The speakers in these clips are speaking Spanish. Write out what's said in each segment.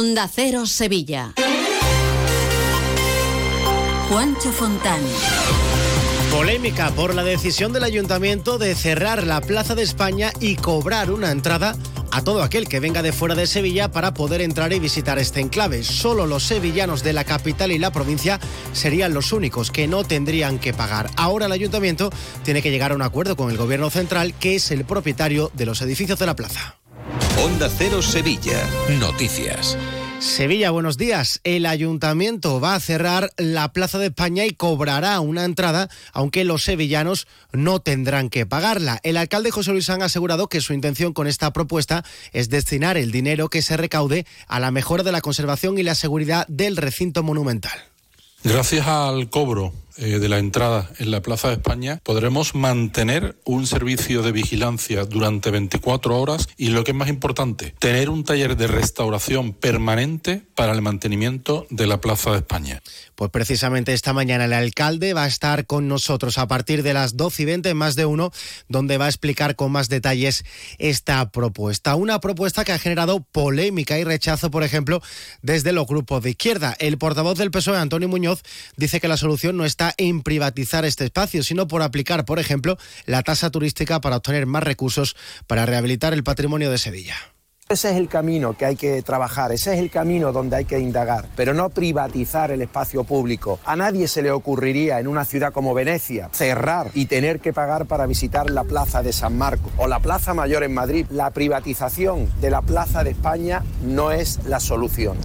Onda Cero Sevilla. Juancho Fontán. Polémica por la decisión del ayuntamiento de cerrar la Plaza de España y cobrar una entrada a todo aquel que venga de fuera de Sevilla para poder entrar y visitar este enclave. Solo los sevillanos de la capital y la provincia serían los únicos que no tendrían que pagar. Ahora el ayuntamiento tiene que llegar a un acuerdo con el gobierno central, que es el propietario de los edificios de la plaza. Onda Cero Sevilla. Noticias. Sevilla, buenos días. El ayuntamiento va a cerrar la Plaza de España y cobrará una entrada, aunque los sevillanos no tendrán que pagarla. El alcalde José Luis han asegurado que su intención con esta propuesta es destinar el dinero que se recaude a la mejora de la conservación y la seguridad del recinto monumental. Gracias al cobro eh, de la entrada en la Plaza de España podremos mantener un servicio de vigilancia durante 24 horas y lo que es más importante, tener un taller de restauración permanente para el mantenimiento de la Plaza de España. Pues precisamente esta mañana el alcalde va a estar con nosotros a partir de las 12 y 20 más de uno, donde va a explicar con más detalles esta propuesta. Una propuesta que ha generado polémica y rechazo, por ejemplo, desde los grupos de izquierda. El portavoz del PSOE, Antonio Muñoz, dice que la solución no está en privatizar este espacio, sino por aplicar, por ejemplo, la tasa turística para obtener más recursos para rehabilitar el patrimonio de Sevilla. Ese es el camino que hay que trabajar, ese es el camino donde hay que indagar, pero no privatizar el espacio público. A nadie se le ocurriría en una ciudad como Venecia cerrar y tener que pagar para visitar la Plaza de San Marco o la Plaza Mayor en Madrid. La privatización de la Plaza de España no es la solución.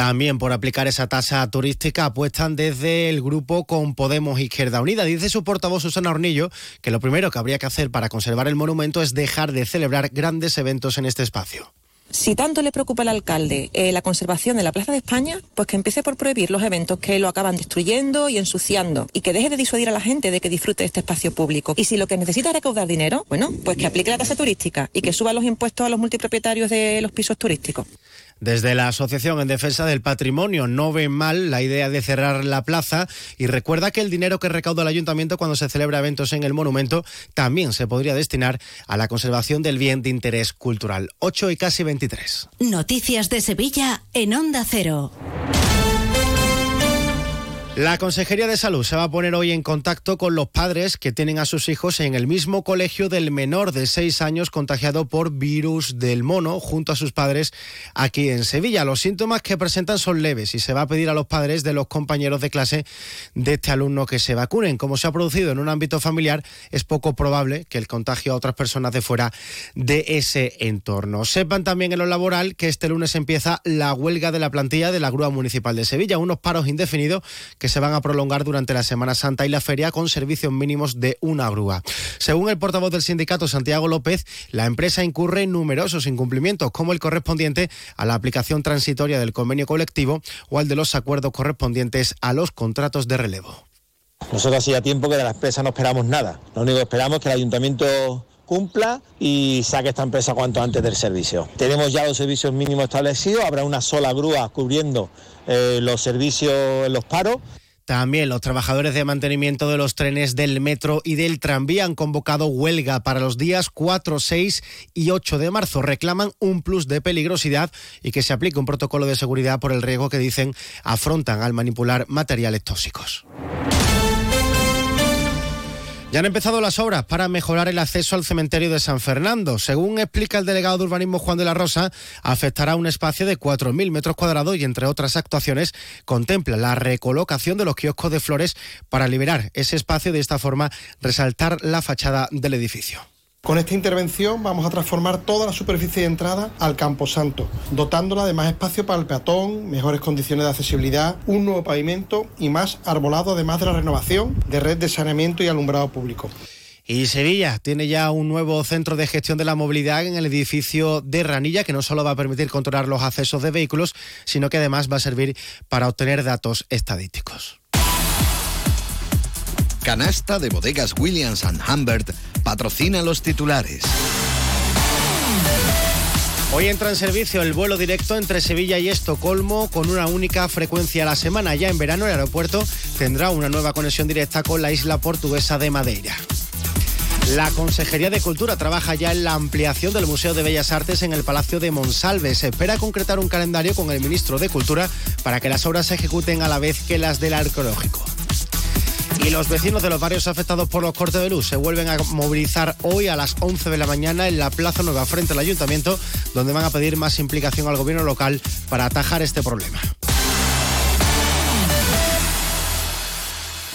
También por aplicar esa tasa turística apuestan desde el grupo con Podemos Izquierda Unida. Dice su portavoz Susana Hornillo que lo primero que habría que hacer para conservar el monumento es dejar de celebrar grandes eventos en este espacio. Si tanto le preocupa al alcalde eh, la conservación de la Plaza de España, pues que empiece por prohibir los eventos que lo acaban destruyendo y ensuciando y que deje de disuadir a la gente de que disfrute este espacio público. Y si lo que necesita es recaudar dinero, bueno, pues que aplique la tasa turística y que suba los impuestos a los multipropietarios de los pisos turísticos. Desde la Asociación en Defensa del Patrimonio no ven mal la idea de cerrar la plaza y recuerda que el dinero que recauda el ayuntamiento cuando se celebra eventos en el monumento también se podría destinar a la conservación del bien de interés cultural. 8 y casi 23. Noticias de Sevilla en Onda Cero. La Consejería de Salud se va a poner hoy en contacto con los padres que tienen a sus hijos en el mismo colegio del menor de seis años contagiado por virus del mono junto a sus padres aquí en Sevilla. Los síntomas que presentan son leves y se va a pedir a los padres de los compañeros de clase de este alumno que se vacunen. Como se ha producido en un ámbito familiar, es poco probable que el contagio a otras personas de fuera de ese entorno. Sepan también en lo laboral que este lunes empieza la huelga de la plantilla de la Grúa Municipal de Sevilla, unos paros indefinidos que se van a prolongar durante la Semana Santa y la feria con servicios mínimos de una grúa. Según el portavoz del sindicato Santiago López, la empresa incurre en numerosos incumplimientos, como el correspondiente a la aplicación transitoria del convenio colectivo o al de los acuerdos correspondientes a los contratos de relevo. Nosotros hacía tiempo que de la empresa no esperamos nada. Lo único que esperamos es que el ayuntamiento cumpla y saque esta empresa cuanto antes del servicio. Tenemos ya los servicios mínimos establecidos, habrá una sola grúa cubriendo eh, los servicios en los paros. También los trabajadores de mantenimiento de los trenes del metro y del tranvía han convocado huelga para los días 4, 6 y 8 de marzo. Reclaman un plus de peligrosidad y que se aplique un protocolo de seguridad por el riesgo que dicen afrontan al manipular materiales tóxicos. Ya han empezado las obras para mejorar el acceso al cementerio de San Fernando. Según explica el delegado de urbanismo Juan de la Rosa, afectará un espacio de 4.000 metros cuadrados y, entre otras actuaciones, contempla la recolocación de los kioscos de flores para liberar ese espacio y de esta forma resaltar la fachada del edificio. Con esta intervención vamos a transformar toda la superficie de entrada al Campo Santo, dotándola de más espacio para el peatón, mejores condiciones de accesibilidad, un nuevo pavimento y más arbolado, además de la renovación de red de saneamiento y alumbrado público. Y Sevilla tiene ya un nuevo centro de gestión de la movilidad en el edificio de Ranilla que no solo va a permitir controlar los accesos de vehículos, sino que además va a servir para obtener datos estadísticos. Canasta de bodegas Williams ⁇ Humbert patrocina los titulares. Hoy entra en servicio el vuelo directo entre Sevilla y Estocolmo con una única frecuencia a la semana. Ya en verano el aeropuerto tendrá una nueva conexión directa con la isla portuguesa de Madeira. La Consejería de Cultura trabaja ya en la ampliación del Museo de Bellas Artes en el Palacio de Monsalve. Se espera concretar un calendario con el ministro de Cultura para que las obras se ejecuten a la vez que las del arqueológico. Y los vecinos de los barrios afectados por los cortes de luz se vuelven a movilizar hoy a las 11 de la mañana en la Plaza Nueva frente al Ayuntamiento, donde van a pedir más implicación al gobierno local para atajar este problema.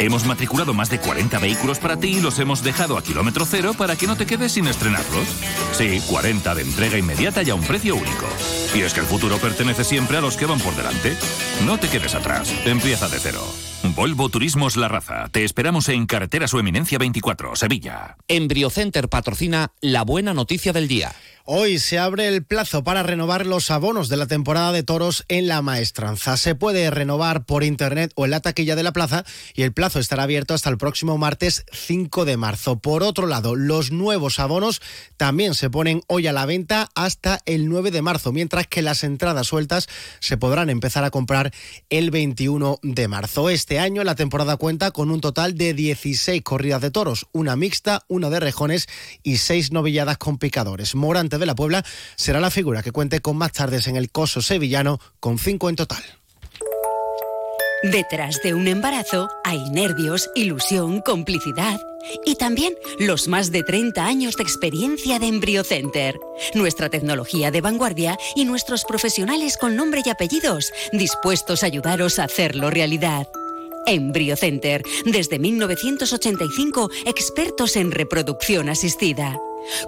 Hemos matriculado más de 40 vehículos para ti y los hemos dejado a kilómetro cero para que no te quedes sin estrenarlos. Sí, 40 de entrega inmediata y a un precio único. Y es que el futuro pertenece siempre a los que van por delante. No te quedes atrás. Empieza de cero. Volvo Turismos La Raza. Te esperamos en Carretera Su Eminencia 24, Sevilla. Embriocenter patrocina la buena noticia del día. Hoy se abre el plazo para renovar los abonos de la temporada de toros en la maestranza. Se puede renovar por internet o en la taquilla de la plaza y el plazo estará abierto hasta el próximo martes 5 de marzo. Por otro lado, los nuevos abonos también se ponen hoy a la venta hasta el 9 de marzo, mientras que las entradas sueltas se podrán empezar a comprar el 21 de marzo. Este año la temporada cuenta con un total de 16 corridas de toros, una mixta, una de rejones y seis novilladas con picadores. Morante de la Puebla será la figura que cuente con más tardes en el coso sevillano, con cinco en total. Detrás de un embarazo hay nervios, ilusión, complicidad y también los más de 30 años de experiencia de EmbryoCenter. Nuestra tecnología de vanguardia y nuestros profesionales con nombre y apellidos dispuestos a ayudaros a hacerlo realidad. EmbryoCenter, desde 1985, expertos en reproducción asistida.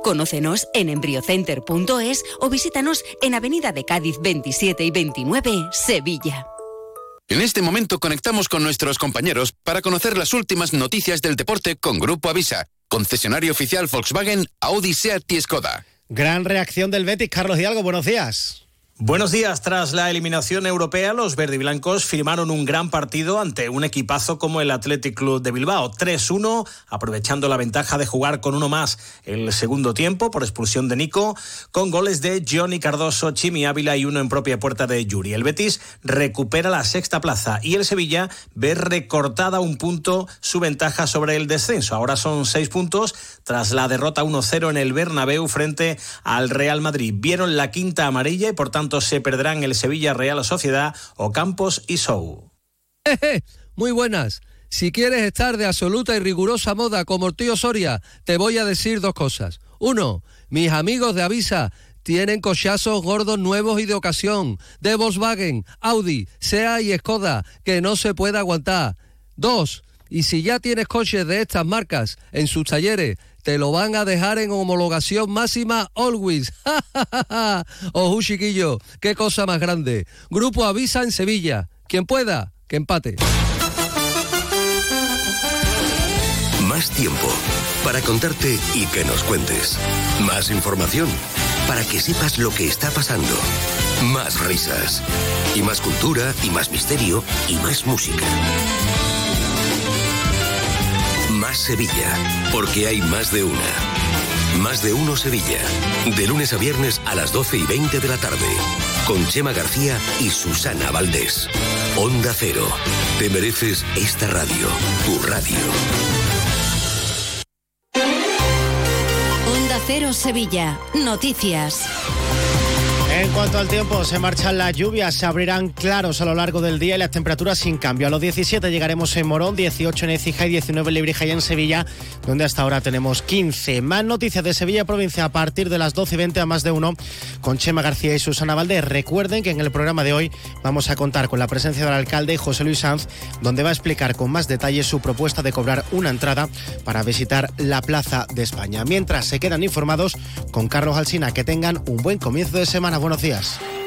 Conócenos en embriocenter.es o visítanos en Avenida de Cádiz 27 y 29, Sevilla. En este momento conectamos con nuestros compañeros para conocer las últimas noticias del deporte con Grupo Avisa, concesionario oficial Volkswagen, Audi, Seat y Skoda. Gran reacción del Betis, Carlos Hidalgo, buenos días. Buenos días. Tras la eliminación europea, los verdiblancos firmaron un gran partido ante un equipazo como el Athletic Club de Bilbao. 3-1, aprovechando la ventaja de jugar con uno más el segundo tiempo por expulsión de Nico, con goles de Johnny Cardoso, Chimi Ávila y uno en propia puerta de Yuri. El Betis recupera la sexta plaza y el Sevilla ve recortada un punto su ventaja sobre el descenso. Ahora son seis puntos tras la derrota 1-0 en el Bernabéu frente al Real Madrid. Vieron la quinta amarilla y por tanto se perderán el Sevilla Real Sociedad o Campos y Sou. Muy buenas. Si quieres estar de absoluta y rigurosa moda como el tío Soria, te voy a decir dos cosas. Uno, mis amigos de Avisa tienen cochazos gordos nuevos y de ocasión, de Volkswagen, Audi, SEA y Skoda, que no se puede aguantar. Dos, y si ya tienes coches de estas marcas en sus talleres, te lo van a dejar en homologación máxima always. Ojo, chiquillo, qué cosa más grande. Grupo Avisa en Sevilla. Quien pueda, que empate. Más tiempo para contarte y que nos cuentes. Más información para que sepas lo que está pasando. Más risas. Y más cultura, y más misterio, y más música. Sevilla, porque hay más de una. Más de uno Sevilla. De lunes a viernes a las 12 y 20 de la tarde. Con Chema García y Susana Valdés. Onda Cero. Te mereces esta radio. Tu radio. Onda Cero Sevilla. Noticias. Cuanto al tiempo, se marchan las lluvias, se abrirán claros a lo largo del día y las temperaturas sin cambio. A los 17 llegaremos en Morón, 18 en Ecija y 19 en Librija y en Sevilla, donde hasta ahora tenemos 15. Más noticias de Sevilla provincia a partir de las 12 y 20 a más de uno con Chema García y Susana Valdés. Recuerden que en el programa de hoy vamos a contar con la presencia del alcalde José Luis Sanz, donde va a explicar con más detalle su propuesta de cobrar una entrada para visitar la Plaza de España. Mientras se quedan informados con Carlos Alsina, que tengan un buen comienzo de semana. Buenos.